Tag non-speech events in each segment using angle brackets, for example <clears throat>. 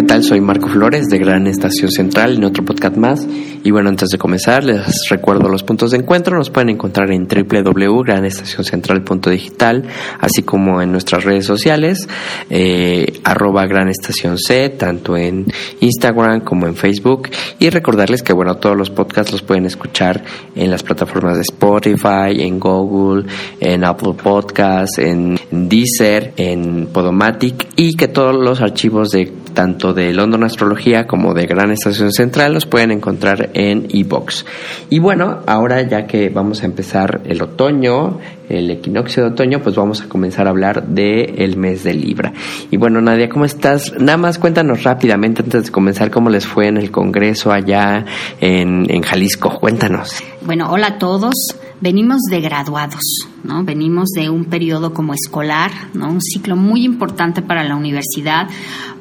¿Qué tal? Soy Marco Flores de Gran Estación Central en otro podcast más. Y bueno, antes de comenzar, les recuerdo los puntos de encuentro. Nos pueden encontrar en www.granestacioncentral.digital, así como en nuestras redes sociales, eh, arroba Gran Estación C, tanto en Instagram como en Facebook. Y recordarles que, bueno, todos los podcasts los pueden escuchar en las plataformas de Spotify, en Google, en Apple Podcasts, en Deezer, en Podomatic y que todos los archivos de tanto de London Astrología como de Gran Estación Central los pueden encontrar en iBox. Y bueno, ahora ya que vamos a empezar el otoño, el equinoccio de otoño, pues vamos a comenzar a hablar del el mes de Libra. Y bueno, Nadia, ¿cómo estás? Nada más cuéntanos rápidamente antes de comenzar cómo les fue en el Congreso allá en, en Jalisco. Cuéntanos. Bueno, hola a todos. Venimos de graduados, ¿no? Venimos de un periodo como escolar, ¿no? Un ciclo muy importante para la universidad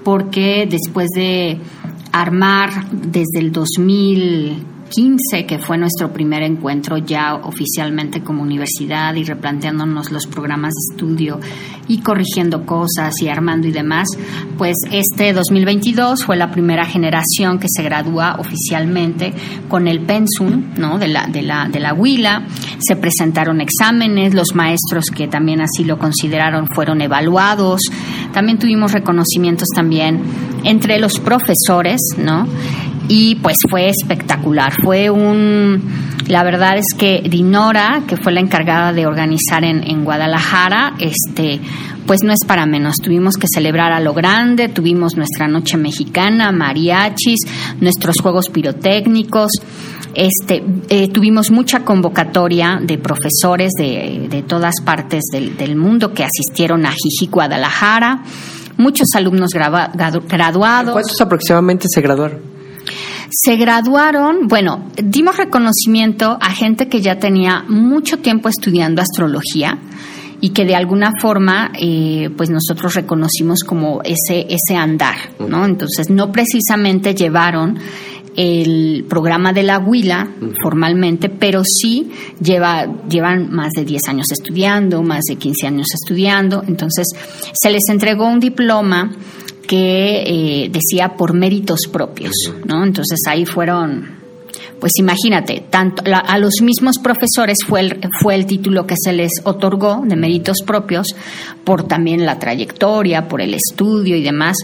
porque después de armar desde el 2000 15, que fue nuestro primer encuentro ya oficialmente como universidad y replanteándonos los programas de estudio y corrigiendo cosas y armando y demás, pues este 2022 fue la primera generación que se gradúa oficialmente con el pensum ¿no? de, la, de, la, de la Huila, se presentaron exámenes, los maestros que también así lo consideraron fueron evaluados, también tuvimos reconocimientos también entre los profesores, ¿no? Y pues fue espectacular. Fue un, la verdad es que Dinora, que fue la encargada de organizar en, en, Guadalajara, este, pues no es para menos. Tuvimos que celebrar a lo grande, tuvimos nuestra noche mexicana, mariachis, nuestros juegos pirotécnicos. Este, eh, tuvimos mucha convocatoria de profesores de, de todas partes del, del, mundo que asistieron a Jiji Guadalajara, muchos alumnos graduados. ¿Cuántos aproximadamente se graduaron? Se graduaron, bueno, dimos reconocimiento a gente que ya tenía mucho tiempo estudiando astrología y que de alguna forma eh, pues nosotros reconocimos como ese ese andar no entonces no precisamente llevaron el programa de la Huila formalmente, pero sí lleva, llevan más de 10 años estudiando, más de 15 años estudiando, entonces se les entregó un diploma que eh, decía por méritos propios, ¿no? Entonces ahí fueron, pues imagínate, tanto la, a los mismos profesores fue el, fue el título que se les otorgó de méritos propios por también la trayectoria, por el estudio y demás.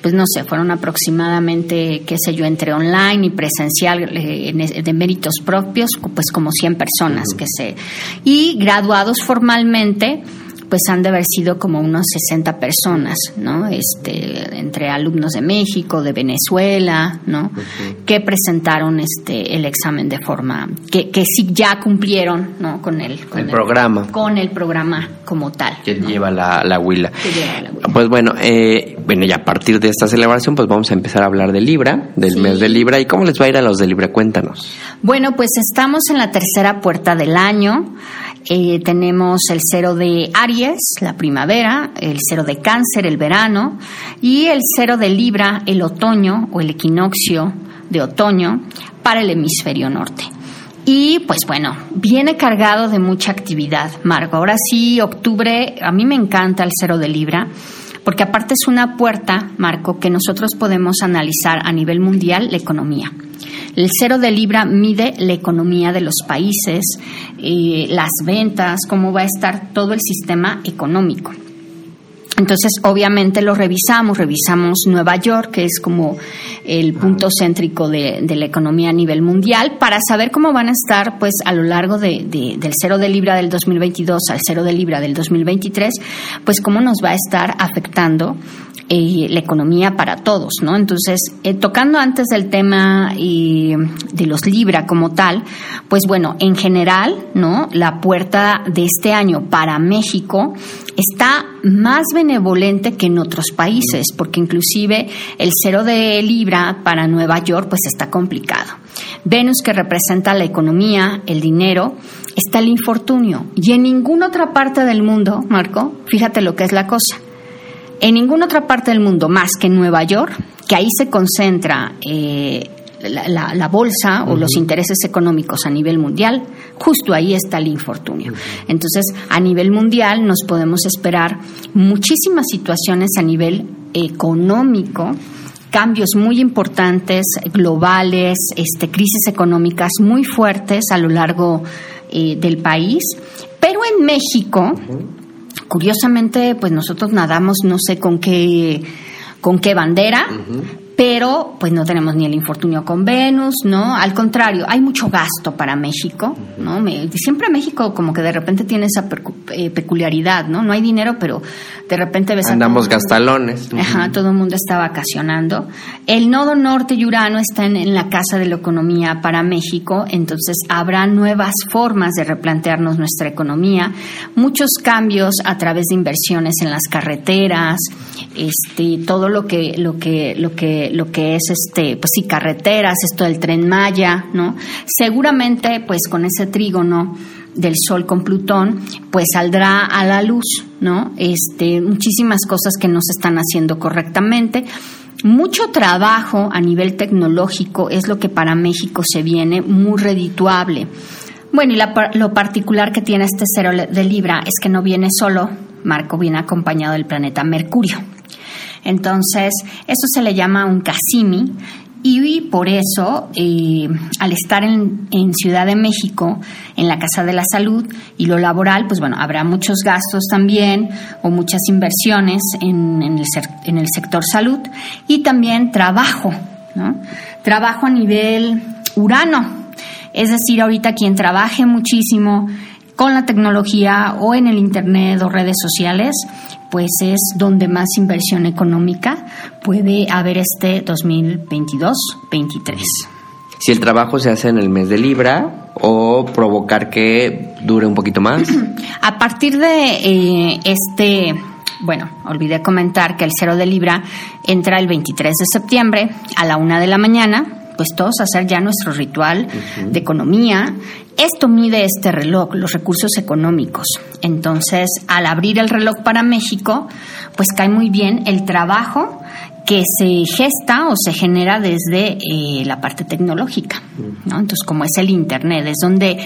Pues no sé, fueron aproximadamente, qué sé yo, entre online y presencial eh, de méritos propios, pues como 100 personas que se... Y graduados formalmente, pues han de haber sido como unos 60 personas, ¿no? Este, entre alumnos de México, de Venezuela, ¿no? Que presentaron este el examen de forma que, que sí ya cumplieron, ¿no? Con el, con el, el programa. Con el programa como tal. Que ¿no? lleva la, la huila. Que lleva la huila. Pues bueno, eh, bueno, ya a partir de esta celebración, pues vamos a empezar a hablar de Libra, del Sí. mes de Libra. ¿Y cómo les va a ir a los de Libra? Cuéntanos. Bueno, pues estamos en la tercera puerta del año. Eh, tenemos el cero de Aries, la primavera, el cero de Cáncer, el verano, y el cero de Libra, el otoño o el equinoccio de otoño para el hemisferio norte. Y pues bueno, viene cargado de mucha actividad, Marco. Ahora sí, octubre, a mí me encanta el cero de Libra, porque aparte es una puerta, Marco, que nosotros podemos analizar a nivel mundial la economía. El cero de libra mide la economía de los países, eh, las ventas, cómo va a estar todo el sistema económico. Entonces, obviamente lo revisamos, revisamos Nueva York, que es como el punto céntrico de, la economía a nivel mundial, para saber cómo van a estar, pues, a lo largo de, del cero de libra del 2022 al cero de libra del 2023, pues, cómo nos va a estar afectando eh, la economía para todos, ¿no? Entonces, eh, tocando antes del tema de los Libra como tal, pues bueno, en general, ¿no? La puerta de este año para México está más benevolente que en otros países, porque inclusive el cero de Libra para Nueva York, pues está complicado. Venus, que representa la economía, el dinero, está el infortunio. Y en ninguna otra parte del mundo, Marco, fíjate lo que es la cosa en ninguna otra parte del mundo más que en Nueva York, que ahí se concentra eh, la, bolsa o los intereses económicos a nivel mundial, justo ahí está el infortunio. Entonces, a nivel mundial nos podemos esperar muchísimas situaciones a nivel económico cambios muy importantes, globales, este, crisis económicas muy fuertes a lo largo eh, del país. Pero en México, curiosamente, pues nosotros nadamos no sé con qué con qué bandera, pero pues no tenemos ni el infortunio con Venus, ¿no? Al contrario, hay mucho gasto para México, ¿no? siempre México como que de repente tiene esa eh, peculiaridad, ¿no? No hay dinero, pero de repente ves... Andamos gastalones. Ajá, todo el mundo está vacacionando. El nodo norte y Urano están en la casa de la economía para México, entonces habrá nuevas formas de replantearnos nuestra economía, muchos cambios a través de inversiones en las carreteras, este, todo lo que, lo que, lo que lo que es este, pues sí, carreteras, esto del tren Maya, ¿no? Seguramente, pues con ese trígono del Sol con Plutón, pues saldrá a la luz, ¿no? Este, muchísimas cosas que no se están haciendo correctamente. Mucho trabajo a nivel tecnológico es lo que para México se viene muy redituable. Bueno, y lo particular que tiene este cero de Libra es que no viene solo, Marco viene acompañado del planeta Mercurio. Entonces, eso se le llama un casimi y por eso, eh, al estar en, Ciudad de México, en la Casa de la Salud y lo laboral, pues bueno, habrá muchos gastos también o muchas inversiones en, el, en el, sector salud y también trabajo, ¿no? Trabajo a nivel urano. Es decir, ahorita quien trabaje muchísimo con la tecnología o en el Internet o redes sociales, pues es donde más inversión económica puede haber este 2022-23. Si el trabajo se hace en el mes de Libra o provocar que dure un poquito más. <clears throat> A partir de eh, este bueno, olvidé comentar que el cero de Libra entra el 23 de septiembre a la una de la mañana pues todos hacer ya nuestro ritual de economía. Esto mide este reloj, los recursos económicos. Entonces, al abrir el reloj para México, pues cae muy bien el trabajo que se gesta o se genera desde eh, la parte tecnológica, ¿no? Entonces, como es el Internet, es donde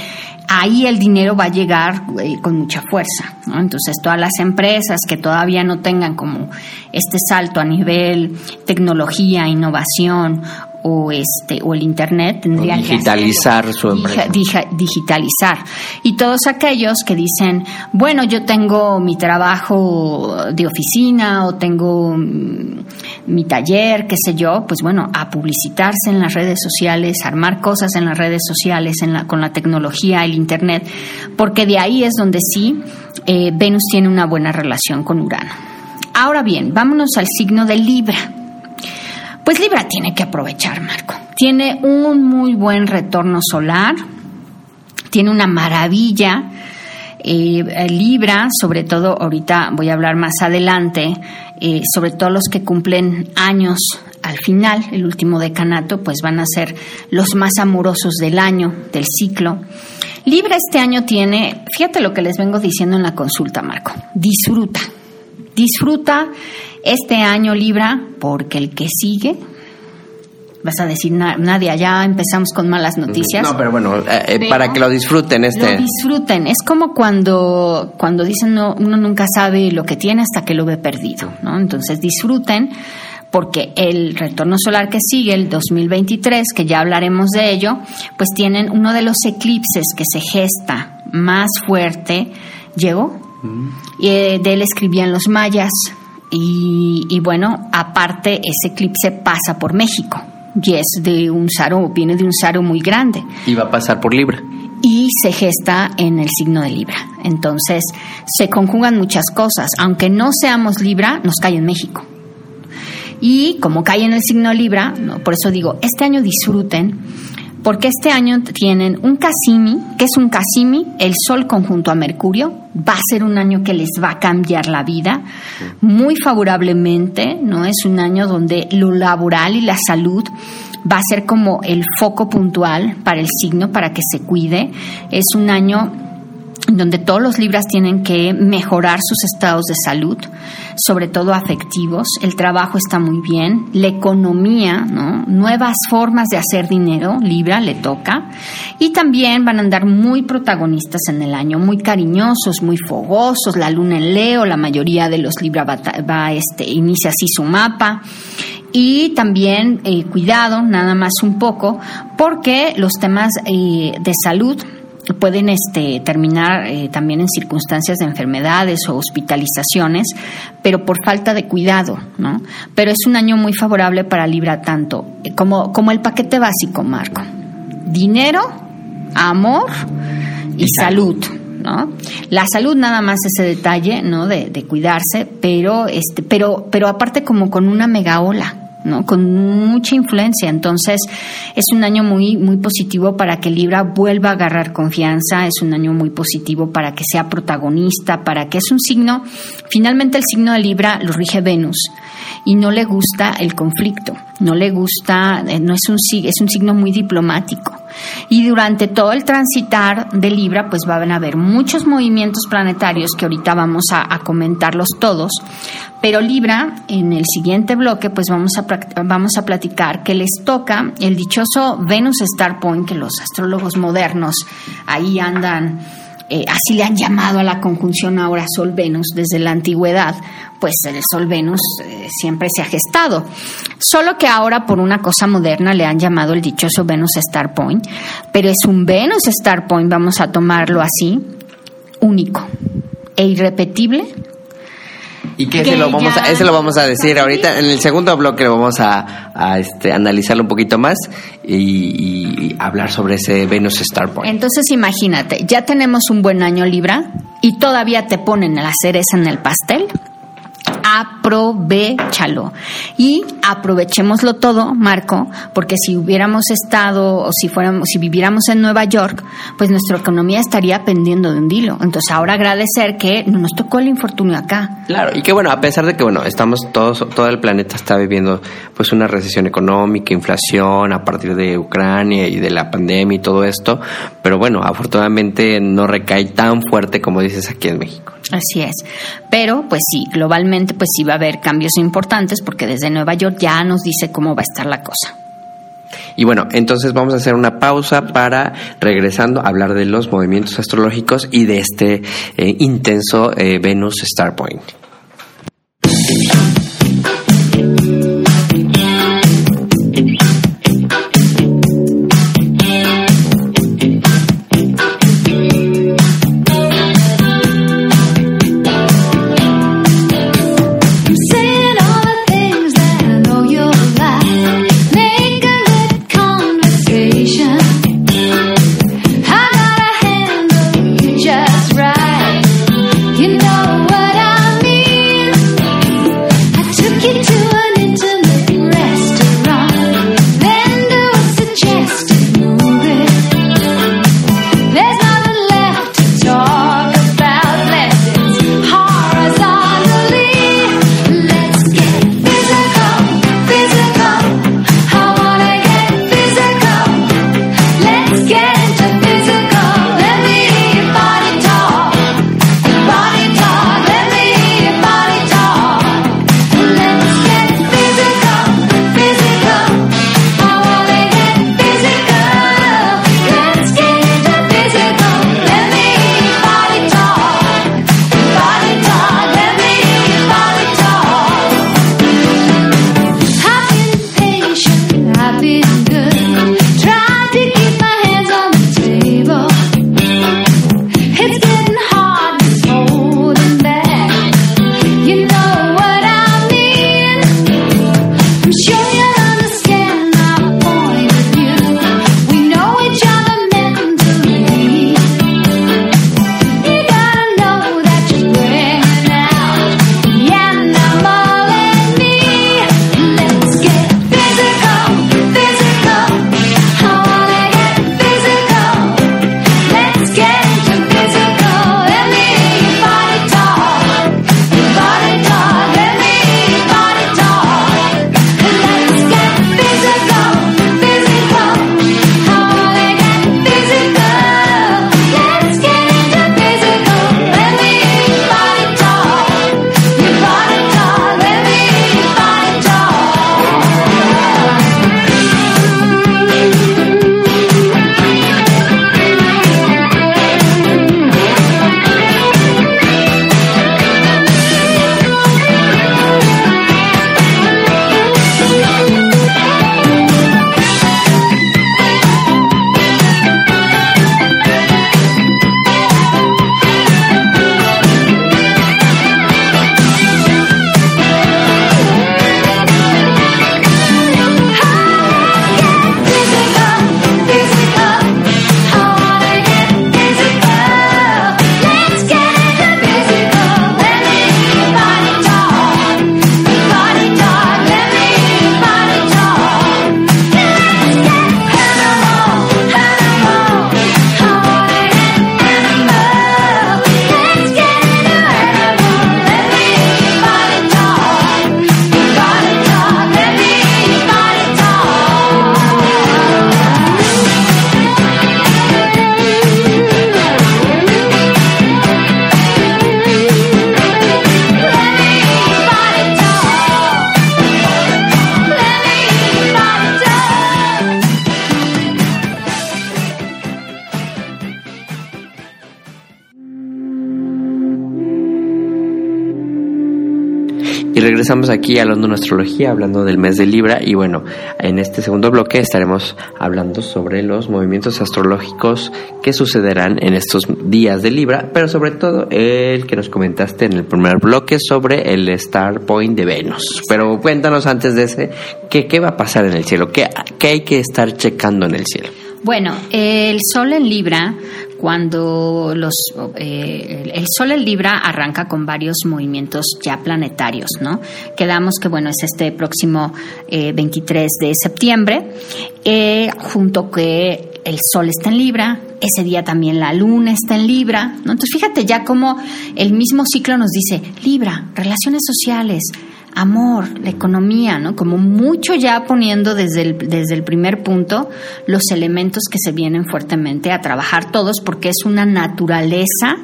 ahí el dinero va a llegar eh, con mucha fuerza, ¿no? Entonces, todas las empresas que todavía no tengan como este salto a nivel tecnología, innovación o este o el internet tendrían digitalizar que su empresa. digitalizar. Y todos aquellos que dicen bueno yo tengo mi trabajo de oficina o tengo mm, mi taller qué sé yo pues bueno a publicitarse en las redes sociales armar cosas en las redes sociales en la, con la tecnología el internet porque de ahí es donde sí eh, Venus tiene una buena relación con Urano. Ahora bien vámonos al signo de Libra pues Libra tiene que aprovechar, Marco. Tiene un muy buen retorno solar, tiene una maravilla. Eh, Libra, sobre todo ahorita voy a hablar más adelante, eh, sobre todo los que cumplen años al final, el último decanato, pues van a ser los más amorosos del año, del ciclo. Libra este año tiene, fíjate lo que les vengo diciendo en la consulta, Marco, disfruta, disfruta este año Libra, porque el que sigue, vas a decir, nadie, ya empezamos con malas noticias. No, pero bueno, eh, eh, para que lo disfruten este. Lo disfruten, es como cuando, cuando dicen no, uno nunca sabe lo que tiene hasta que lo ve perdido, ¿no? Entonces disfruten porque el retorno solar que sigue, el 2023, que ya hablaremos de ello, pues tienen uno de los eclipses que se gesta más fuerte. ¿Llegó? Y eh, de él escribían los mayas. Y, y, bueno, aparte, ese eclipse pasa por México. Y es de un saro, viene de un saro muy grande. Y va a pasar por Libra y se gesta en el signo de Libra. Entonces, se conjugan muchas cosas. Aunque no seamos Libra, nos cae en México. Y como cae en el signo Libra, por eso digo, este año disfruten, porque este año tienen un Casimi, que es un Casimi, el Sol conjunto a Mercurio, va a ser un año que les va a cambiar la vida muy favorablemente, ¿no? Es un año donde lo laboral y la salud va a ser como el foco puntual para el signo, para que se cuide. Es un año donde todos los libras tienen que mejorar sus estados de salud, sobre todo afectivos. El trabajo está muy bien, la economía, ¿no? nuevas formas de hacer dinero, Libra le toca. Y también van a andar muy protagonistas en el año, muy cariñosos, muy fogosos. La luna en Leo, la mayoría de los Libra va, este, inicia así su mapa. Y también cuidado, nada más un poco, porque los temas eh, de salud pueden este, terminar eh, también en circunstancias de enfermedades o hospitalizaciones, pero por falta de cuidado, ¿no? Pero es un año muy favorable para Libra tanto como, como el paquete básico, Marco. Dinero, amor y, salud. ¿no? La salud nada más ese detalle, ¿no? De, de, cuidarse, pero este, pero, pero aparte como con una mega ola, ¿no? Con mucha influencia. Entonces, es un año muy, muy positivo para que Libra vuelva a agarrar confianza, es un año muy positivo para que sea protagonista, para que es un signo, finalmente el signo de Libra lo rige Venus y no le gusta el conflicto, no le gusta, eh, no es un, es un signo muy diplomático. Y durante todo el transitar de Libra, pues van a haber muchos movimientos planetarios que ahorita vamos a, comentarlos todos. Pero Libra, en el siguiente bloque, pues vamos a, vamos a platicar que les toca el dichoso Venus Star Point, que los astrólogos modernos ahí andan eh, así le han llamado a la conjunción ahora Sol-Venus desde la antigüedad, pues el Sol-Venus eh, siempre se ha gestado. Solo que ahora por una cosa moderna le han llamado el dichoso Venus Star Point, pero es un Venus Star Point, vamos a tomarlo así, único e irrepetible y que ese lo vamos a, ese lo vamos a decir ahorita. En el segundo bloque lo vamos a, a este, analizarlo un poquito más y, y, hablar sobre ese Venus Star Point. Entonces imagínate, ya tenemos un buen año Libra y todavía te ponen la cereza en el pastel aprovechalo. Y aprovechémoslo todo, Marco, porque si hubiéramos estado o si fuéramos, si viviéramos en Nueva York, pues nuestra economía estaría pendiendo de un dilo. Entonces ahora agradecer que no nos tocó el infortunio acá. Claro, y que bueno, a pesar de que bueno, estamos todos, todo el planeta está viviendo pues una recesión económica, inflación a partir de Ucrania y de la pandemia y todo esto, pero bueno, afortunadamente no recae tan fuerte como dices aquí en México. Así es. Pero, pues sí, globalmente, pues sí va a haber cambios importantes porque desde Nueva York ya nos dice cómo va a estar la cosa. Y bueno, entonces vamos a hacer una pausa para, regresando, hablar de los movimientos astrológicos y de este eh, intenso eh, Venus Star Regresamos aquí a London Astrología hablando del mes de Libra y bueno, en este segundo bloque estaremos hablando sobre los movimientos astrológicos que sucederán en estos días de Libra, pero sobre todo el que nos comentaste en el primer bloque sobre el Star Point de Venus. Pero cuéntanos antes de ese, ¿qué, qué va a pasar en el cielo? ¿Qué, ¿Qué hay que estar checando en el cielo? Bueno, el Sol en Libra, cuando los eh, el Sol en Libra arranca con varios movimientos ya planetarios, ¿no? Quedamos que bueno es este próximo 23 eh, de septiembre, eh, junto que el Sol está en Libra, ese día también la Luna está en Libra, ¿no? Entonces fíjate ya como el mismo ciclo nos dice Libra, relaciones sociales amor, la economía, ¿no? Como mucho ya poniendo desde el, desde el primer punto los elementos que se vienen fuertemente a trabajar todos porque es una naturaleza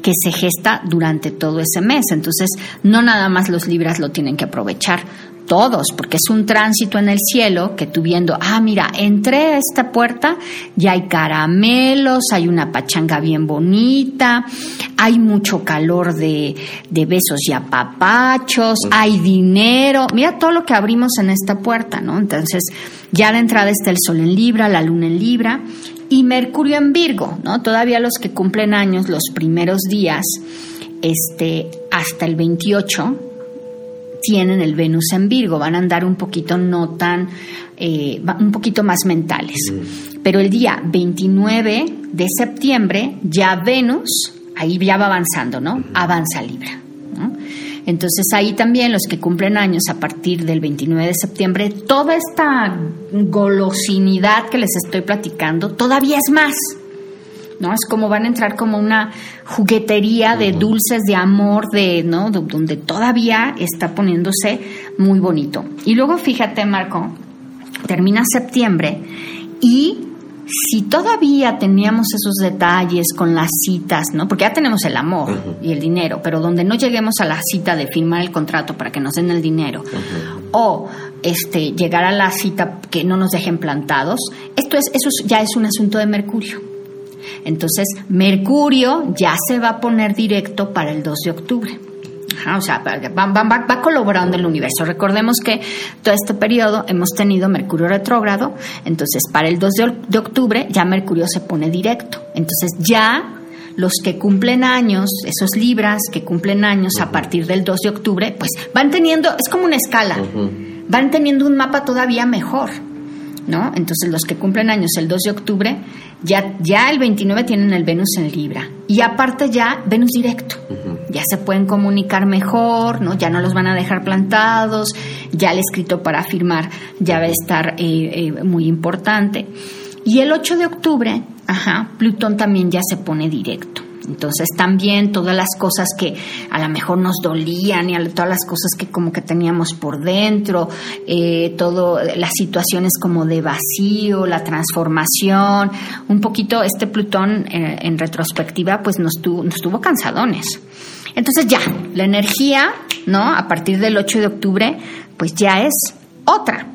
que se gesta durante todo ese mes. Entonces, no nada más los libras lo tienen que aprovechar, todos, porque es un tránsito en el cielo que tú viendo, ah, mira, entré a esta puerta, ya hay caramelos, hay una pachanga bien bonita, hay mucho calor de, de besos y apapachos, hay dinero, mira todo lo que abrimos en esta puerta, ¿no? Entonces, ya de entrada está el sol en Libra, la luna en Libra y Mercurio en Virgo, ¿no? Todavía los que cumplen años los primeros días, este, hasta el 28, tienen el Venus en Virgo, van a andar un poquito no tan, eh, un poquito más mentales. Mm. Pero el día 29 de septiembre ya Venus, ahí ya va avanzando, ¿no? Avanza Libra. Entonces ahí también los que cumplen años a partir del 29 de septiembre, toda esta golosinidad que les estoy platicando todavía es más. ¿No? Es como van a entrar como una juguetería de dulces, de amor, de, ¿no? donde todavía está poniéndose muy bonito. Y luego fíjate, Marco, termina septiembre y si todavía teníamos esos detalles con las citas, ¿no? Porque ya tenemos el amor y el dinero, pero donde no lleguemos a la cita de firmar el contrato para que nos den el dinero o este llegar a la cita que no nos dejen plantados, esto es eso ya es un asunto de Mercurio. Entonces, Mercurio ya se va a poner directo para el 2 de octubre. o sea, va, colaborando el universo. Recordemos que todo este periodo hemos tenido Mercurio retrógrado, entonces para el 2 de, octubre ya Mercurio se pone directo. Entonces ya los que cumplen años, esos libras que cumplen años a partir del 2 de octubre, pues van teniendo, es como una escala, van teniendo un mapa todavía mejor. ¿No? Entonces los que cumplen años el 2 de octubre, ya, ya el 29 tienen el Venus en Libra. Y aparte ya Venus directo. Ya se pueden comunicar mejor, ¿no? Ya no los van a dejar plantados, ya el escrito para firmar ya va a estar eh, eh, muy importante. Y el 8 de octubre, ajá, Plutón también ya se pone directo. Entonces también todas las cosas que a lo mejor nos dolían y todas las cosas que como que teníamos por dentro, eh, todo las situaciones como de vacío, la transformación, un poquito este Plutón eh, en retrospectiva pues nos tuvo, nos tuvo cansadones. Entonces ya, la energía, ¿no? A partir del 8 de octubre pues ya es otra.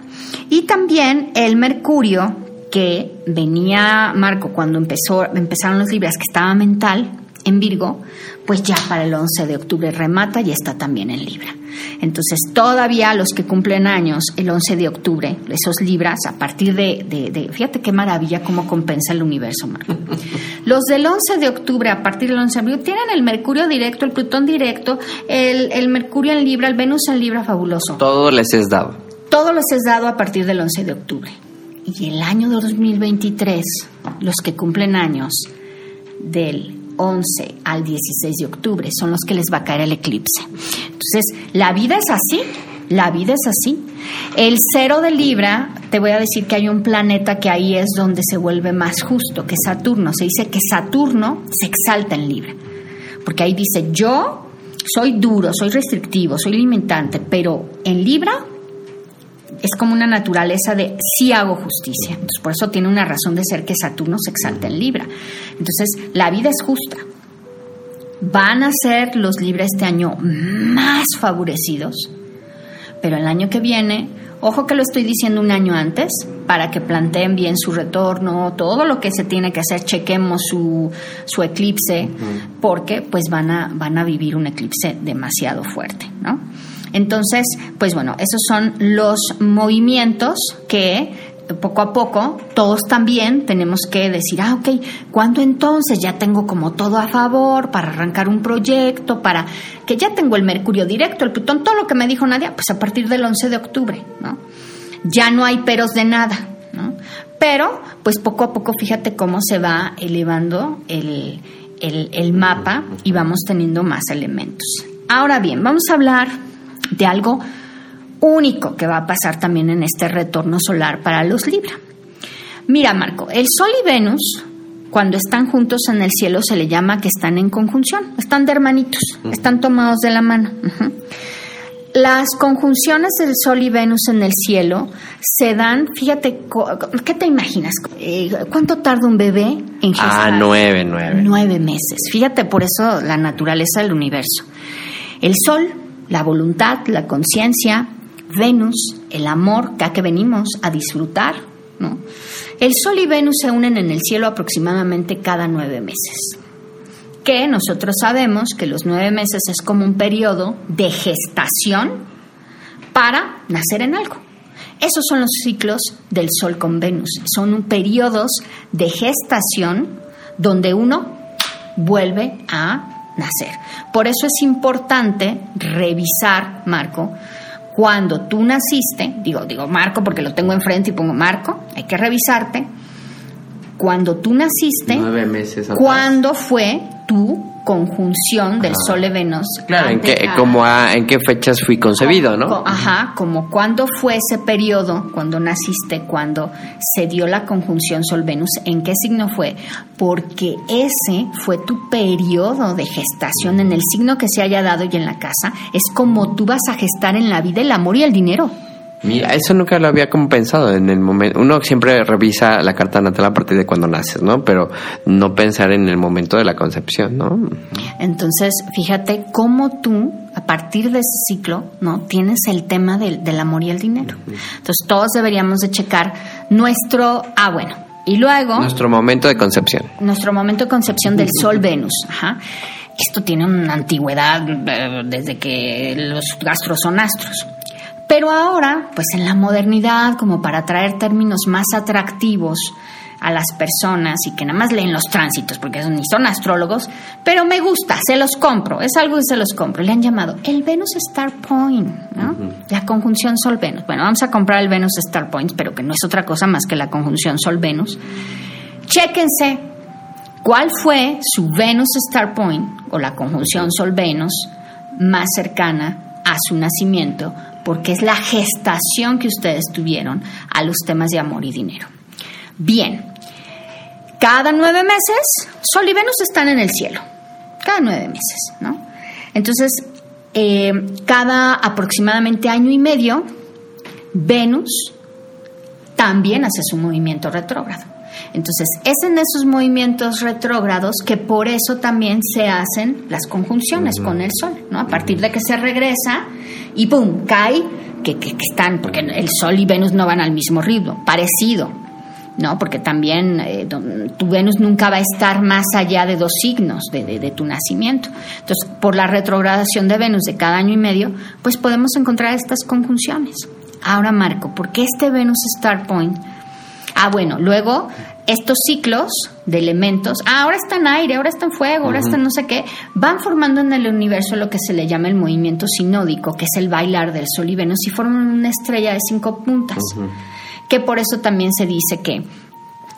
Y también el Mercurio que venía Marco cuando empezó, empezaron los libros que estaba mental, en Virgo, pues ya para el 11 de octubre remata y está también en Libra. Entonces, todavía los que cumplen años el 11 de octubre, esos Libras, a partir de, fíjate qué maravilla cómo compensa el universo, Marco. <laughs> Los del 11 de octubre, a partir del 11 de octubre, tienen el Mercurio directo, el Plutón directo, el, el Mercurio en Libra, el Venus en Libra, fabuloso. Todo les es dado. Todo les es dado a partir del 11 de octubre. Y el año 2023, los que cumplen años del 11 al 16 de octubre son los que les va a caer el eclipse. Entonces, la vida es así, la vida es así. El cero de Libra, te voy a decir que hay un planeta que ahí es donde se vuelve más justo, que Saturno. Se dice que Saturno se exalta en Libra, porque ahí dice, yo soy duro, soy restrictivo, soy limitante, pero en Libra es como una naturaleza de sí hago justicia. Entonces, por eso tiene una razón de ser que Saturno se exalta en Libra. Entonces, la vida es justa. Van a ser los Libra este año más favorecidos, pero el año que viene, ojo que lo estoy diciendo un año antes, para que planteen bien su retorno, todo lo que se tiene que hacer, chequemos su, su eclipse, porque pues van a, van a vivir un eclipse demasiado fuerte, ¿no? Entonces, pues bueno, esos son los movimientos que poco a poco todos también tenemos que decir, ah, ok, ¿cuándo entonces ya tengo como todo a favor para arrancar un proyecto, para que ya tengo el Mercurio directo, el Plutón, todo lo que me dijo Nadia, pues a partir del 11 de octubre, ¿no? Ya no hay peros de nada, ¿no? Pero, pues poco a poco, fíjate cómo se va elevando el, el mapa y vamos teniendo más elementos. Ahora bien, vamos a hablar de algo único que va a pasar también en este retorno solar para los Libra. Mira, Marco, el Sol y Venus, cuando están juntos en el cielo, se le llama que están en conjunción, están de hermanitos, están tomados de la mano. Las conjunciones del Sol y Venus en el cielo se dan, fíjate, ¿qué te imaginas? Eh, ¿Cuánto tarda un bebé en gestar? Ah, nueve, nueve. Nueve meses. Fíjate, por eso la naturaleza del universo. El Sol, la voluntad, la conciencia, Venus, el amor, que que venimos a disfrutar, ¿no? El Sol y Venus se unen en el cielo aproximadamente cada nueve meses. Que nosotros sabemos que los nueve meses es como un periodo de gestación para nacer en algo. Esos son los ciclos del Sol con Venus. Son periodos de gestación donde uno vuelve a nacer. Por eso es importante revisar, Marco, cuando tú naciste, digo, digo Marco porque lo tengo enfrente y pongo Marco, hay que revisarte. Cuando tú naciste, nueve meses atrás. ¿cuándo fue tu conjunción del Sol y Venus. Claro, en qué, como en qué fechas fui concebido, ¿no? Ajá, como cuándo fue ese periodo, cuando naciste, cuando se dio la conjunción Sol-Venus, ¿en qué signo fue? Porque ese fue tu periodo de gestación en el signo que se haya dado y en la casa, es como tú vas a gestar en la vida el amor y el dinero. Mira, eso nunca lo había como pensado en el momento. Uno siempre revisa la carta natal a partir de cuando naces, ¿no? Pero no pensar en el momento de la concepción, ¿no? Entonces, fíjate cómo tú, a partir de ese ciclo, ¿no? Tienes el tema del, del amor y el dinero. Entonces, todos deberíamos de checar nuestro... Ah, bueno. Y luego... Nuestro momento de concepción. Nuestro momento de concepción del Sol-Venus. Ajá. Esto tiene una antigüedad eh, desde que los astros son astros. Pero ahora, pues en la modernidad, como para traer términos más atractivos a las personas y que nada más leen los tránsitos, porque ni son astrólogos, pero me gusta, se los compro, es algo que se los compro. Le han llamado el Venus Star Point, ¿no? La conjunción Sol-Venus. Bueno, vamos a comprar el Venus Star Point, pero que no es otra cosa más que la conjunción Sol-Venus. Chéquense cuál fue su Venus Star Point o la conjunción Sol-Venus más cercana a su nacimiento porque es la gestación que ustedes tuvieron a los temas de amor y dinero. Bien, cada nueve meses Sol y Venus están en el cielo, cada nueve meses, ¿no? Entonces, eh, cada aproximadamente año y medio, Venus también hace su movimiento retrógrado. Entonces, es en esos movimientos retrógrados que por eso también se hacen las conjunciones con el Sol, ¿no? A partir de que se regresa y ¡pum! cae, que, están, porque el Sol y Venus no van al mismo ritmo, parecido, ¿no? Porque también eh, tu Venus nunca va a estar más allá de dos signos de, de, tu nacimiento. Entonces, por la retrogradación de Venus de cada año y medio, pues podemos encontrar estas conjunciones. Ahora, Marco, ¿por qué este Venus Star Point? Ah, bueno, luego estos ciclos de elementos, ah, ahora está en aire, ahora está en fuego, ahora está en no sé qué, van formando en el universo lo que se le llama el movimiento sinódico, que es el bailar del Sol y Venus, y forman una estrella de cinco puntas, que por eso también se dice que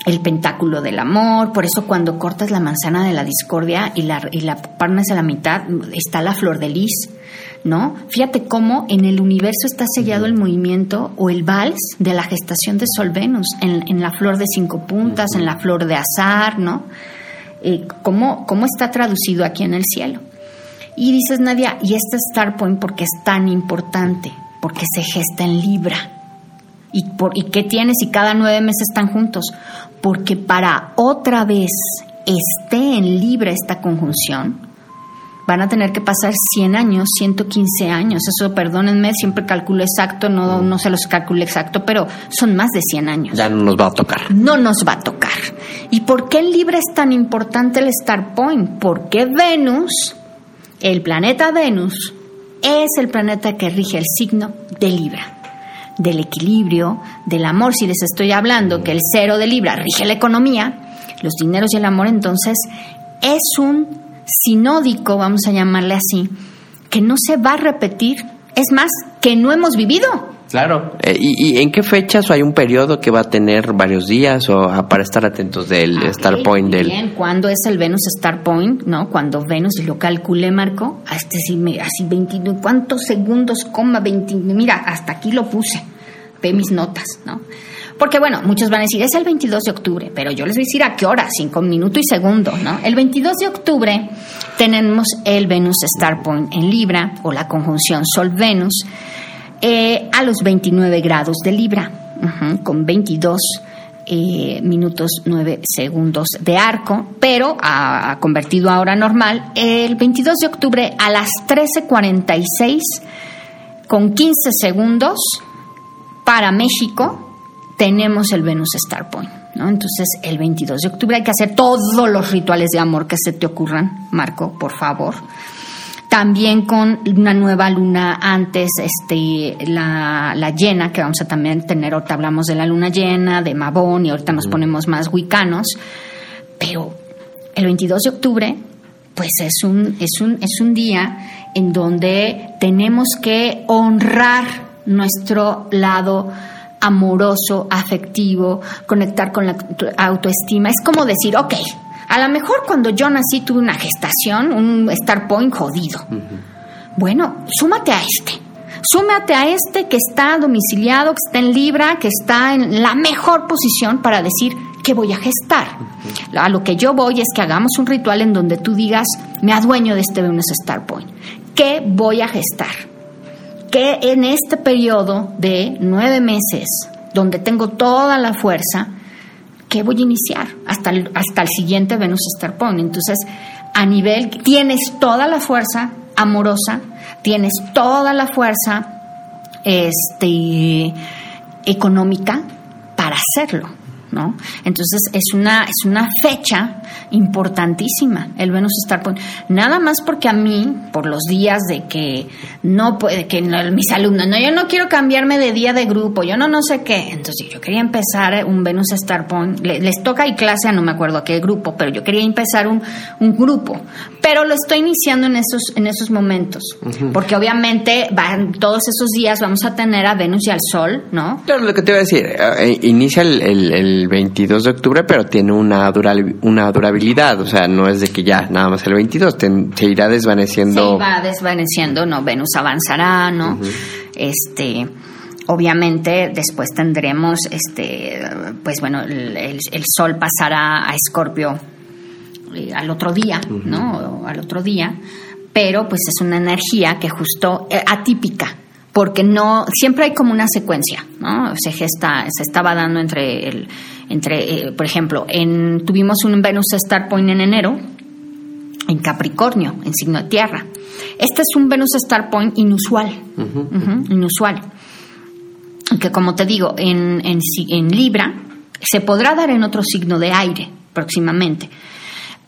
el pentáculo del amor, por eso cuando cortas la manzana de la discordia y la, y la parnes a la mitad, está la flor de lis ¿no? Fíjate cómo en el universo está sellado el movimiento o el vals de la gestación de Sol Venus, en, la flor de cinco puntas, en la flor de azar, ¿no? Eh, ¿cómo, ¿Cómo está traducido aquí en el cielo? Y dices, Nadia, ¿y este Star Point por qué es tan importante? Porque se gesta en Libra. ¿Y, por, ¿Y qué tienes si cada nueve meses están juntos? Porque para otra vez esté en Libra esta conjunción, van a tener que pasar 100 años, 115 años. Eso, perdónenme, siempre calculo exacto, no, no se los calculo exacto, pero son más de 100 años. Ya no nos va a tocar. No nos va a tocar. ¿Y por qué Libra es tan importante el Star Point? Porque Venus, el planeta Venus, es el planeta que rige el signo de Libra del equilibrio, del amor, si les estoy hablando que el cero de Libra rige la economía, los dineros y el amor, entonces es un sinódico, vamos a llamarle así, que no se va a repetir, es más, que no hemos vivido. Claro. Eh, ¿y, en qué fechas o hay un periodo que va a tener varios días o para estar atentos del Star Point del Bien, ¿cuándo es el Venus Star Point? ¿No? Cuando Venus lo calculé, Marco, este sí me, así 20, ¿cuántos segundos, coma 20? Mira, hasta aquí lo puse. Ve mis notas, ¿no? Porque bueno, muchos van a decir, es el 22 de octubre, pero yo les voy a decir a qué hora, cinco minuto y segundo, ¿no? El 22 de octubre tenemos el Venus Star Point en Libra, o la conjunción Sol-Venus, eh, a los 29 grados de Libra, con 22 eh, minutos 9 segundos de arco, pero ha, convertido a hora normal el 22 de octubre a las 13.46 con 15 segundos para México tenemos el Venus Star Point. ¿no? Entonces, el 22 de octubre hay que hacer todos los rituales de amor que se te ocurran, Marco, por favor. También con una nueva luna antes, este, la, la llena, que vamos a también tener, ahorita hablamos de la luna llena, de Mabón, y ahorita nos ponemos más wicanos. Pero el 22 de octubre, pues es un, es un, es un día en donde tenemos que honrar nuestro lado amoroso, afectivo, conectar con la autoestima. Es como decir, ok, a lo mejor cuando yo nací tuve una gestación, un star point jodido. Bueno, súmate a este. Súmate a este que está domiciliado, que está en Libra, que está en la mejor posición para decir que voy a gestar. A lo que yo voy es que hagamos un ritual en donde tú digas, me adueño de este Venus Star Point. ¿Qué voy a gestar? Que en este periodo de nueve meses, donde tengo toda la fuerza, ¿qué voy a iniciar? Hasta el, hasta el siguiente Venus Star. Entonces, a nivel, tienes toda la fuerza amorosa, tienes toda la fuerza este, económica para hacerlo. ¿No? Entonces es una, es una fecha importantísima el Venus Star Point. Nada más porque a mí, por los días de que no puede, que mis alumnos, no, yo no quiero cambiarme de día de grupo, yo no, no sé qué. Entonces yo quería empezar un Venus Star Point. Les, toca y clase, no me acuerdo a qué grupo, pero yo quería empezar un, un grupo. Pero lo estoy iniciando en esos, en esos momentos. Porque obviamente van, todos esos días vamos a tener a Venus y al Sol, ¿no? Claro, lo que te iba a decir, eh, inicia el 22 de octubre, pero tiene una, una durabilidad, o sea, no es de que ya, nada más el 22, se irá desvaneciendo. Se va desvaneciendo, no, Venus avanzará, ¿no? Este obviamente después tendremos este pues bueno el, sol pasará a escorpio eh, al otro día no al otro día pero pues es una energía que justo eh, atípica porque no siempre hay como una secuencia no se gesta se estaba dando entre el entre, eh, por ejemplo, en, tuvimos un Venus Star Point en enero, en Capricornio, en signo de tierra. Este es un Venus Star Point inusual, inusual. Que como te digo, en, en, en Libra se podrá dar en otro signo de aire próximamente.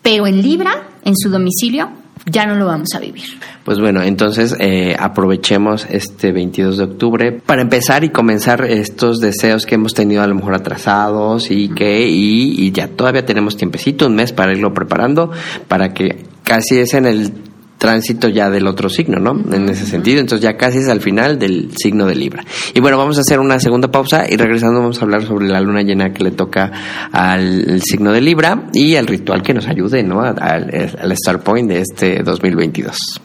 Pero en Libra, en su domicilio, ya no lo vamos a vivir. Pues bueno, entonces eh, aprovechemos este 22 de octubre para empezar y comenzar estos deseos que hemos tenido a lo mejor atrasados y que y, y ya todavía tenemos tiempecito, un mes para irlo preparando para que casi es en el tránsito ya del otro signo, ¿no? En ese sentido, entonces ya casi es al final del signo de Libra. Y bueno, vamos a hacer una segunda pausa y regresando vamos a hablar sobre la luna llena que le toca al signo de Libra y el ritual que nos ayude, ¿no? Al, al Star Point de este 2022.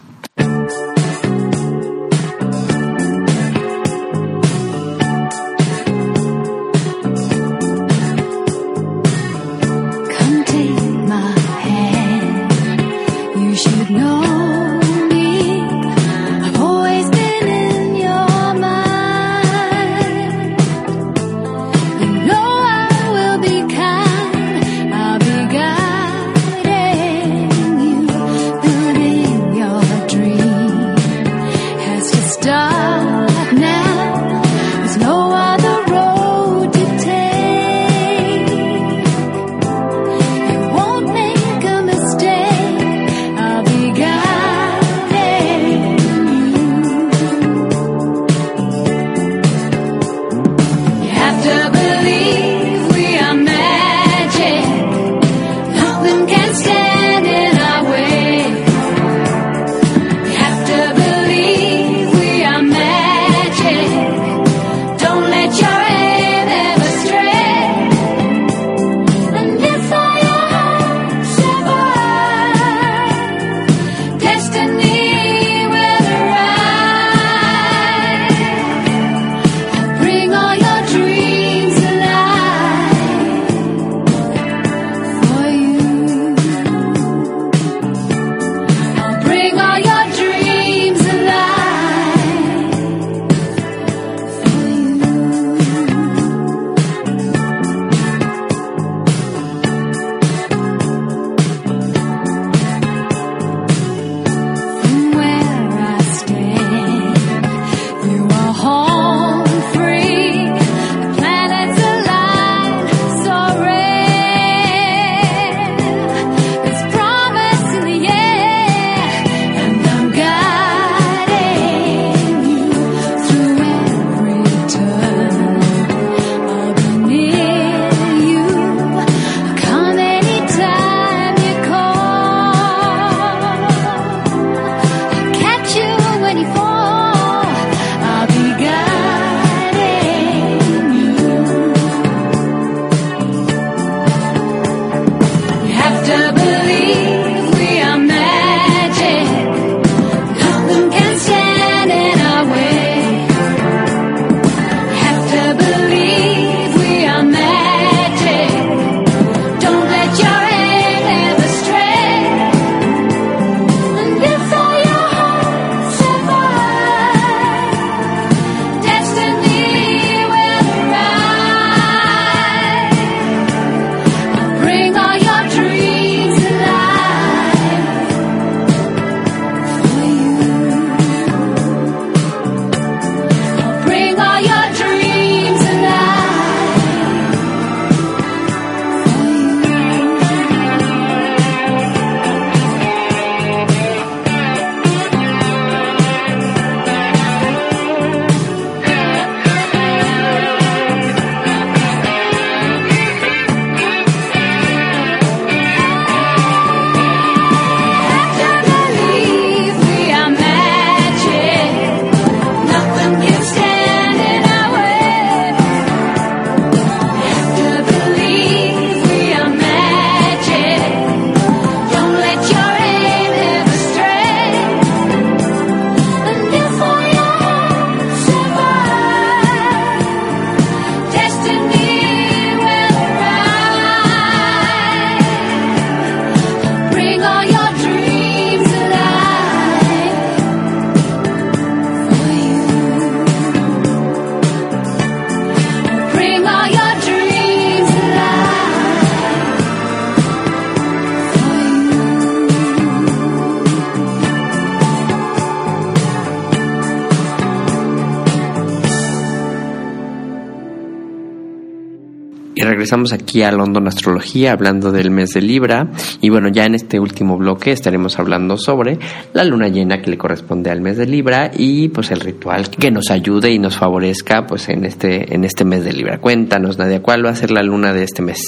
Regresamos aquí a London Astrología hablando del mes de Libra y bueno, ya en este último bloque estaremos hablando sobre la luna llena que le corresponde al mes de Libra y pues el ritual que nos ayude y nos favorezca pues en este en este mes de Libra. Cuéntanos, Nadia, ¿cuál va a ser la luna de este mes?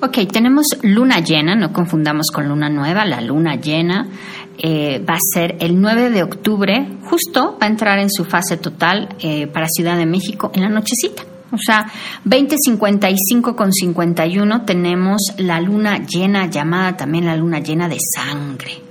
Ok, tenemos luna llena, no confundamos con luna nueva, la luna llena eh, va a ser el 9 de octubre, justo va a entrar en su fase total eh, para Ciudad de México en la nochecita. O sea, 2055 con 51 tenemos la luna llena, llamada también la luna llena de sangre.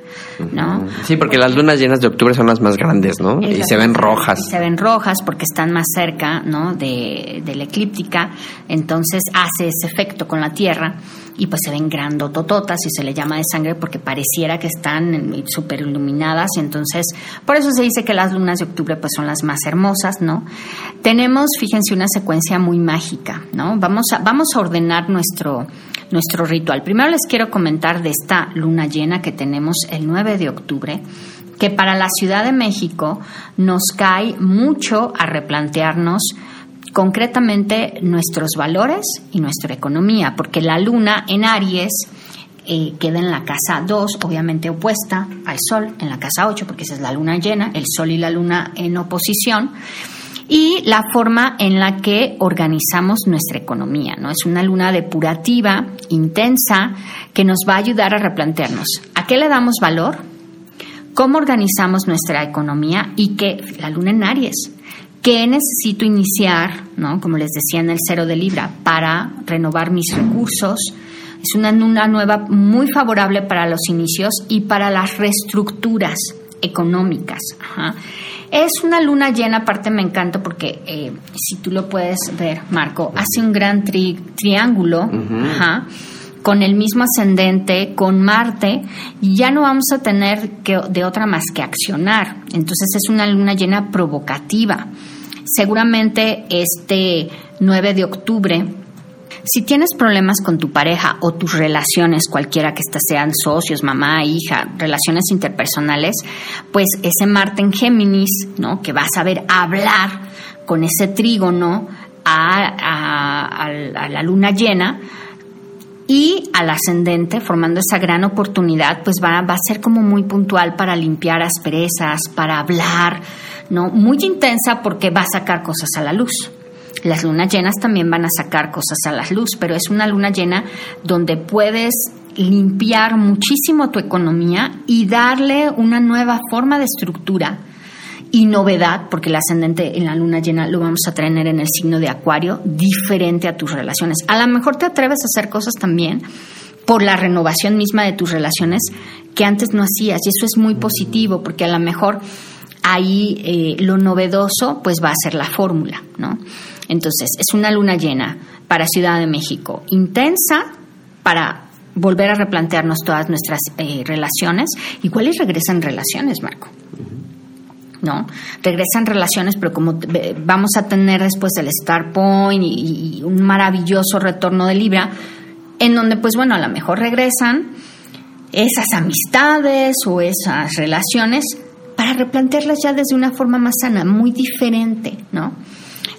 ¿no? Sí, porque las lunas llenas de octubre son las más grandes, ¿no? y se ven rojas. se ven rojas porque están más cerca, ¿no? De, de la eclíptica, entonces hace ese efecto con la Tierra y pues se ven grandotototas y se le llama de sangre porque pareciera que están súper iluminadas y entonces por eso se dice que las lunas de octubre pues son las más hermosas, ¿no? Tenemos, fíjense, una secuencia muy mágica, ¿no? Vamos a, vamos a ordenar nuestro nuestro ritual. Primero les quiero comentar de esta luna llena que tenemos el 9 de octubre, que para la Ciudad de México nos cae mucho a replantearnos concretamente nuestros valores y nuestra economía, porque la luna en Aries eh, queda en la casa 2, obviamente opuesta al Sol, en la casa 8, porque esa es la luna llena, el Sol y la luna en oposición y la forma en la que organizamos nuestra economía. ¿no? Es una luna depurativa, intensa, que nos va a ayudar a replantearnos a qué le damos valor, cómo organizamos nuestra economía y que la luna en Aries. ¿Qué necesito iniciar, ¿no? como les decía en el cero de Libra, para renovar mis recursos? Es una luna nueva muy favorable para los inicios y para las reestructuras económicas. Ajá. Es una luna llena, aparte me encanta porque eh, si tú lo puedes ver, Marco, hace un gran triángulo con el mismo ascendente, con Marte, ya no vamos a tener que, de otra más que accionar. Entonces es una luna llena provocativa. Seguramente este 9 de octubre si tienes problemas con tu pareja o tus relaciones, cualquiera que estas sean socios, mamá, hija, relaciones interpersonales, pues ese Marte en Géminis, ¿no? Que va a saber hablar con ese trígono a la luna llena, y al ascendente, formando esa gran oportunidad, pues va, va, a ser como muy puntual para limpiar asperezas, para hablar, ¿no? Muy intensa porque va a sacar cosas a la luz. Las lunas llenas también van a sacar cosas a la luz, pero es una luna llena donde puedes limpiar muchísimo tu economía y darle una nueva forma de estructura y novedad, porque el ascendente en la luna llena lo vamos a tener en el signo de Acuario, diferente a tus relaciones. A lo mejor te atreves a hacer cosas también por la renovación misma de tus relaciones que antes no hacías, y eso es muy positivo, porque a lo mejor ahí eh, lo novedoso pues va a ser la fórmula, ¿no? Entonces, es una luna llena para Ciudad de México, intensa para volver a replantearnos todas nuestras eh, relaciones. Igual y regresan relaciones, Marco. ¿No? Regresan relaciones, pero como vamos a tener después el Star Point y, un maravilloso retorno de Libra, en donde, pues bueno, a lo mejor regresan esas amistades o esas relaciones para replantearlas ya desde una forma más sana, muy diferente, ¿no?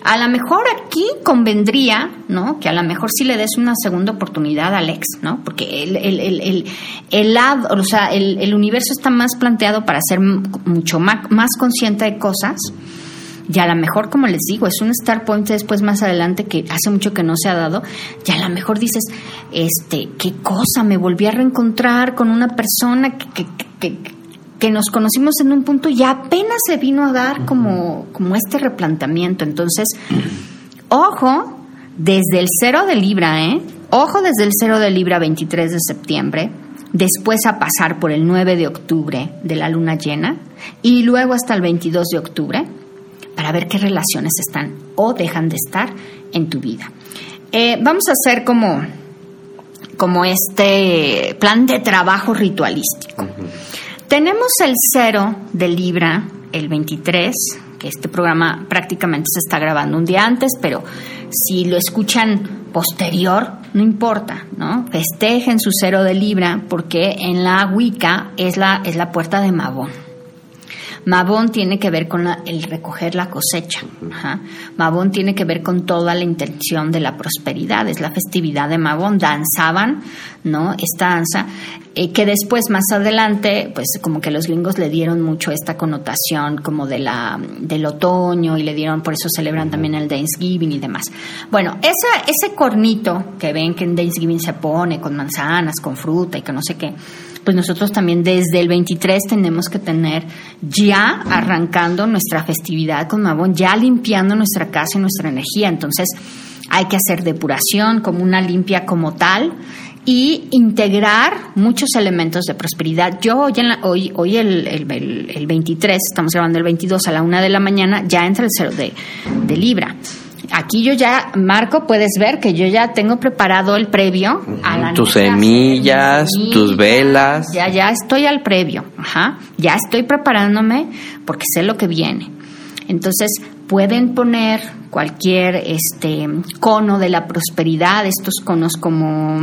A lo mejor aquí convendría, ¿no? Que a lo mejor sí le des una segunda oportunidad al ex, ¿no? Porque el, el, el, el, sea, el, universo está más planteado para ser mucho más, más consciente de cosas. Y a lo mejor, como les digo, es un star point después más adelante que hace mucho que no se ha dado. Y a lo mejor dices, este, qué cosa, me volví a reencontrar con una persona que, que, que que nos conocimos en un punto y apenas se vino a dar como, como este replanteamiento. Entonces, <clears throat> ojo, desde el cero de Libra, ¿eh? Ojo desde el cero de Libra 23 de septiembre, después a pasar por el 9 de octubre de la luna llena y luego hasta el 22 de octubre para ver qué relaciones están o dejan de estar en tu vida. Eh, vamos a hacer como, como este plan de trabajo ritualístico. Tenemos el cero de Libra, el 23, que este programa prácticamente se está grabando un día antes, pero si lo escuchan posterior, no importa, ¿no? Festejen su cero de Libra porque en la Wicca es la, es la puerta de Mabón. Mabón tiene que ver con el recoger la cosecha. Ajá. Mabón tiene que ver con toda la intención de la prosperidad. Es la festividad de Mabón. Danzaban, ¿no? Esta danza, eh, que después, más adelante, pues como que los gringos le dieron mucho esta connotación como de la, del otoño y le dieron, por eso celebran también el Thanksgiving y demás. Bueno, esa, ese cornito que ven que en Thanksgiving se pone con manzanas, con fruta y que no sé qué, pues nosotros también desde el 23 tenemos que tener ya arrancando nuestra festividad con Mabón, ya limpiando nuestra casa y nuestra energía. Entonces hay que hacer depuración como una limpia como tal y integrar muchos elementos de prosperidad. Yo hoy, en hoy, hoy el, el, 23, estamos grabando el 22 a la una de la mañana, ya entra el cero de, de Libra aquí yo ya, Marco, puedes ver que yo ya tengo preparado el previo a la Tus semillas, tus velas. Ya, ya estoy al previo, ajá. Ya estoy preparándome porque sé lo que viene. Entonces, pueden poner cualquier este cono de la prosperidad, estos conos como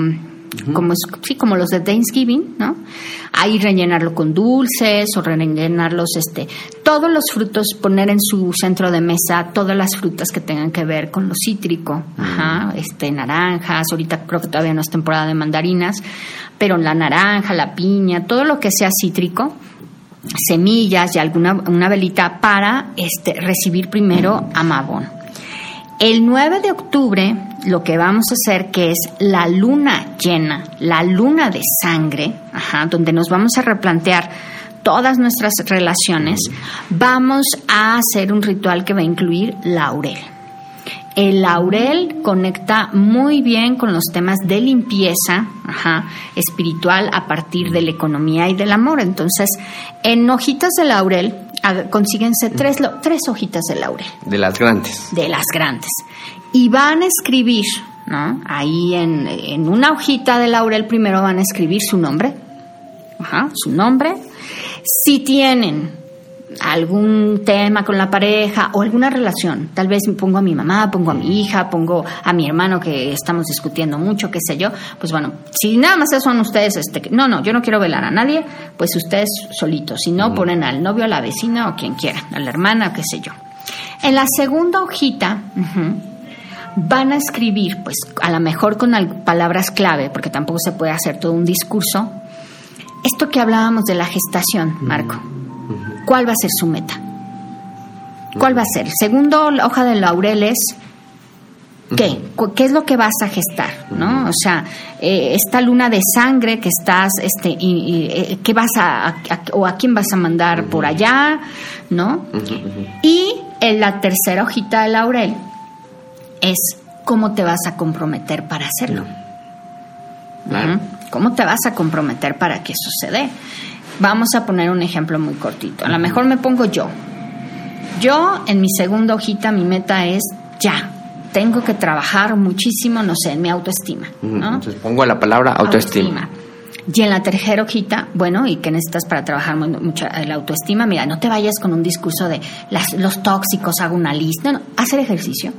como, sí, como los de Thanksgiving, ¿no? Ahí rellenarlo con dulces o rellenarlos, este, todos los frutos, poner en su centro de mesa todas las frutas que tengan que ver con lo cítrico, ajá, este, naranjas, ahorita creo que todavía no es temporada de mandarinas, pero la naranja, la piña, todo lo que sea cítrico, semillas y alguna una velita para este, recibir primero a Mabón. El 9 de octubre lo que vamos a hacer que es la luna llena, la luna de sangre, donde nos vamos a replantear todas nuestras relaciones, vamos a hacer un ritual que va a incluir laurel. El laurel conecta muy bien con los temas de limpieza espiritual a partir de la economía y del amor. Entonces, en hojitas de laurel consíguense tres, tres hojitas de laurel. De las grandes. De las grandes. Y van a escribir, ¿no? Ahí en, en una hojita de laurel primero van a escribir su nombre. Ajá, su nombre. Si tienen algún tema con la pareja o alguna relación. Tal vez pongo a mi mamá, pongo a mi hija, pongo a mi hermano que estamos discutiendo mucho, qué sé yo. Pues bueno, si nada más son ustedes, este, no, no, yo no quiero velar a nadie, pues ustedes solitos. Si no, ponen al novio, a la vecina o quien quiera, a la hermana, qué sé yo. En la segunda hojita van a escribir, pues a lo mejor con palabras clave, porque tampoco se puede hacer todo un discurso. Esto que hablábamos de la gestación, Marco ¿Cuál va a ser su meta? ¿Cuál va a ser? Segundo, la hoja de laureles, ¿qué? ¿Qué es lo que vas a gestar? ¿no? O sea, eh, esta luna de sangre que estás, este, y, eh, ¿qué vas a, o a quién vas a mandar por allá? ¿No? Y en la tercera hojita de laurel es cómo te vas a comprometer para hacerlo. ¿Cómo te vas a comprometer para que suceda? Vamos a poner un ejemplo muy cortito. A lo mejor me pongo yo. Yo en mi segunda hojita mi meta es ya. Tengo que trabajar muchísimo, no sé, en mi autoestima. Entonces pongo la palabra autoestima. Y en la tercera hojita, bueno, ¿y qué necesitas para trabajar mucho la autoestima? Mira, no te vayas con un discurso de las, los tóxicos, hago una lista. No, no, hacer ejercicio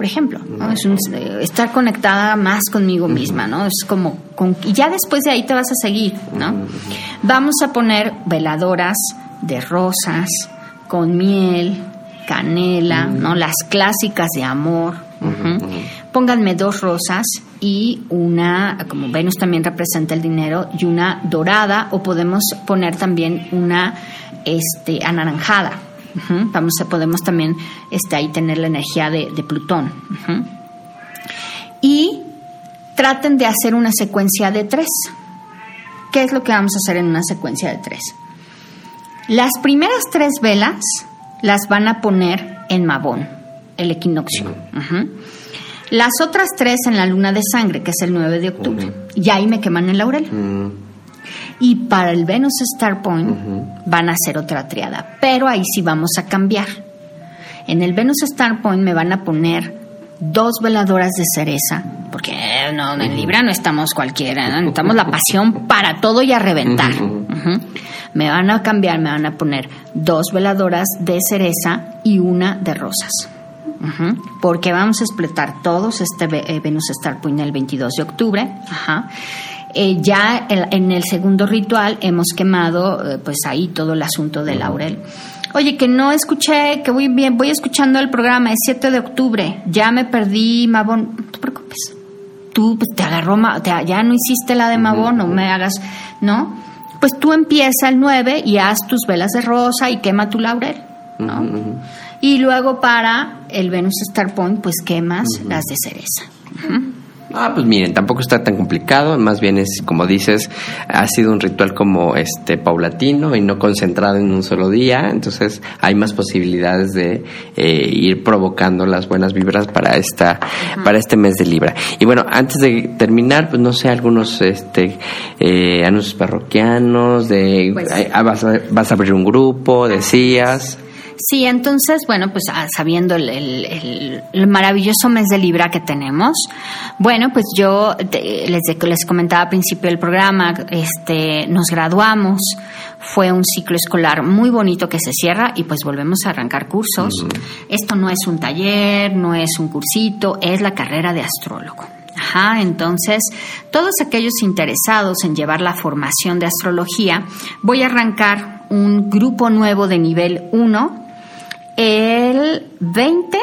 por ejemplo, es eh, estar conectada más conmigo misma, ¿no? Es como, y ya después de ahí te vas a seguir, ¿no? Vamos a poner veladoras de rosas, con miel, canela, ¿no? Las clásicas de amor. Pónganme dos rosas y una, como Venus también representa el dinero, y una dorada, o podemos poner también una este, anaranjada. Vamos a, podemos también este, ahí tener la energía de, Plutón. Y traten de hacer una secuencia de tres. ¿Qué es lo que vamos a hacer en una secuencia de tres? Las primeras tres velas las van a poner en Mabón, el equinoccio. Las otras tres en la luna de sangre, que es el 9 de octubre. Y ahí me queman el laurel. Y para el Venus Star Point van a hacer otra triada, pero ahí sí vamos a cambiar. En el Venus Star Point me van a poner dos veladoras de cereza, porque no, en Libra no estamos cualquiera, necesitamos la pasión <laughs> para todo y a reventar. Me van a cambiar, me van a poner dos veladoras de cereza y una de rosas. Porque vamos a explotar todos este eh, Venus Star Point el 22 de octubre. Eh, ya en, el segundo ritual hemos quemado, eh, pues ahí todo el asunto del laurel. Oye, que no escuché, que voy bien, voy escuchando el programa, es 7 de octubre, ya me perdí, Mabón, no te preocupes. Tú pues, te agarró, ya no hiciste la de Mabón, no me hagas, ¿no? Pues tú empieza el 9 y haz tus velas de rosa y quema tu laurel, ¿no? Y luego para el Venus Star Point, pues quemas las de cereza. Ah, pues miren, tampoco está tan complicado, más bien es, como dices, ha sido un ritual como este paulatino y no concentrado en un solo día, entonces hay más posibilidades de eh, ir provocando las buenas vibras para esta, para este mes de Libra. Y bueno, antes de terminar, pues no sé, algunos este eh, anuncios parroquianos, de pues ah, vas, a, vas a abrir un grupo, decías. Sí, entonces, bueno, pues ah, sabiendo el, maravilloso mes de Libra que tenemos, bueno, pues yo les, les comentaba al principio del programa, este, nos graduamos, fue un ciclo escolar muy bonito que se cierra y pues volvemos a arrancar cursos. Esto no es un taller, no es un cursito, es la carrera de astrólogo. Ajá, entonces, todos aquellos interesados en llevar la formación de astrología, voy a arrancar un grupo nuevo de nivel 1 el 20,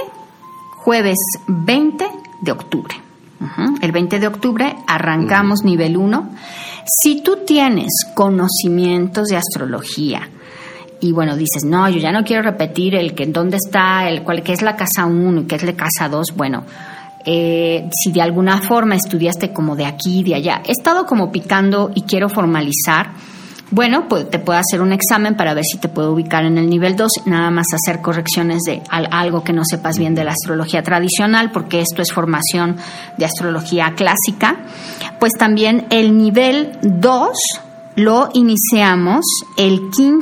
jueves 20 de octubre. El 20 de octubre arrancamos nivel 1. Si tú tienes conocimientos de astrología, y bueno, dices, no, yo ya no quiero repetir el que dónde está, el cual que es la casa 1 y que es la casa 2, bueno, eh, si de alguna forma estudiaste como de aquí, de allá, he estado como picando y quiero formalizar bueno, pues te puedo hacer un examen para ver si te puedo ubicar en el nivel 2, nada más hacer correcciones de algo que no sepas bien de la astrología tradicional, porque esto es formación de astrología clásica. Pues también el nivel 2 lo iniciamos el 15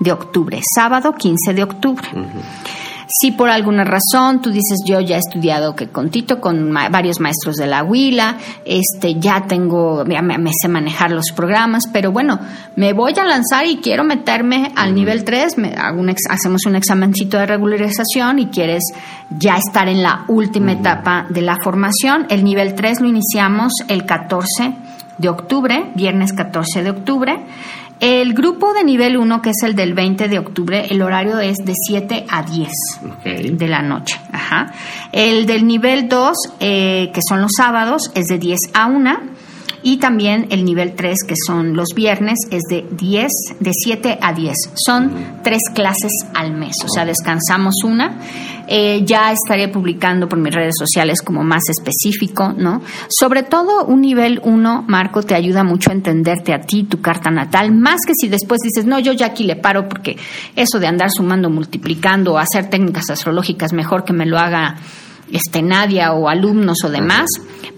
de octubre, sábado 15 de octubre. Si por alguna razón tú dices, yo ya he estudiado que con Tito, con varios maestros de la Huila, este, ya tengo, ya me, sé manejar los programas, pero bueno, me voy a lanzar y quiero meterme al nivel 3, me hago un hacemos un examencito de regularización y quieres ya estar en la última etapa de la formación. El nivel 3 lo iniciamos el 14 de octubre, viernes 14 de octubre. El grupo de nivel 1, que es el del 20 de octubre, el horario es de 7 a 10 de la noche. Ajá. El del nivel 2, eh, que son los sábados, es de 10 a 1. Y también el nivel 3, que son los viernes, es de 10, de 7 a 10. Son tres clases al mes, o sea, descansamos una. Eh, ya estaré publicando por mis redes sociales como más específico, ¿no? Sobre todo un nivel 1, Marco, te ayuda mucho a entenderte a ti, tu carta natal, más que si después dices, no, yo ya aquí le paro porque eso de andar sumando, multiplicando, hacer técnicas astrológicas, mejor que me lo haga este, Nadia o alumnos o demás,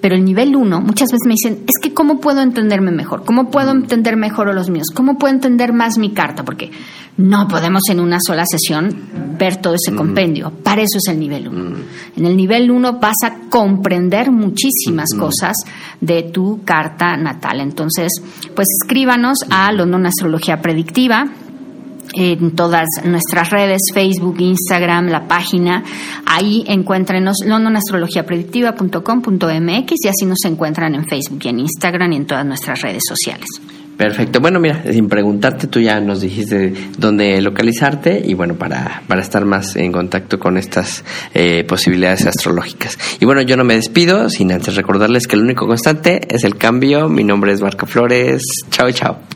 pero el nivel 1 muchas veces me dicen, es que ¿cómo puedo entenderme mejor? ¿Cómo puedo entender mejor a los míos? ¿Cómo puedo entender más mi carta? Porque no podemos en una sola sesión ver todo ese compendio. Para eso es el nivel 1. En el nivel 1 vas a comprender muchísimas cosas de tu carta natal. Entonces, pues escríbanos a London Astrología Predictiva en todas nuestras redes, Facebook, Instagram, la página. Ahí encuéntrenos londonastrologiapredictiva.com.mx y así nos encuentran en Facebook y en Instagram y en todas nuestras redes sociales. Perfecto. Bueno, mira, sin preguntarte, tú ya nos dijiste dónde localizarte y bueno, para, para estar más en contacto con estas eh, posibilidades astrológicas. Y bueno, yo no me despido sin antes recordarles que el único constante es el cambio. Mi nombre es Marco Flores. Chao, chao.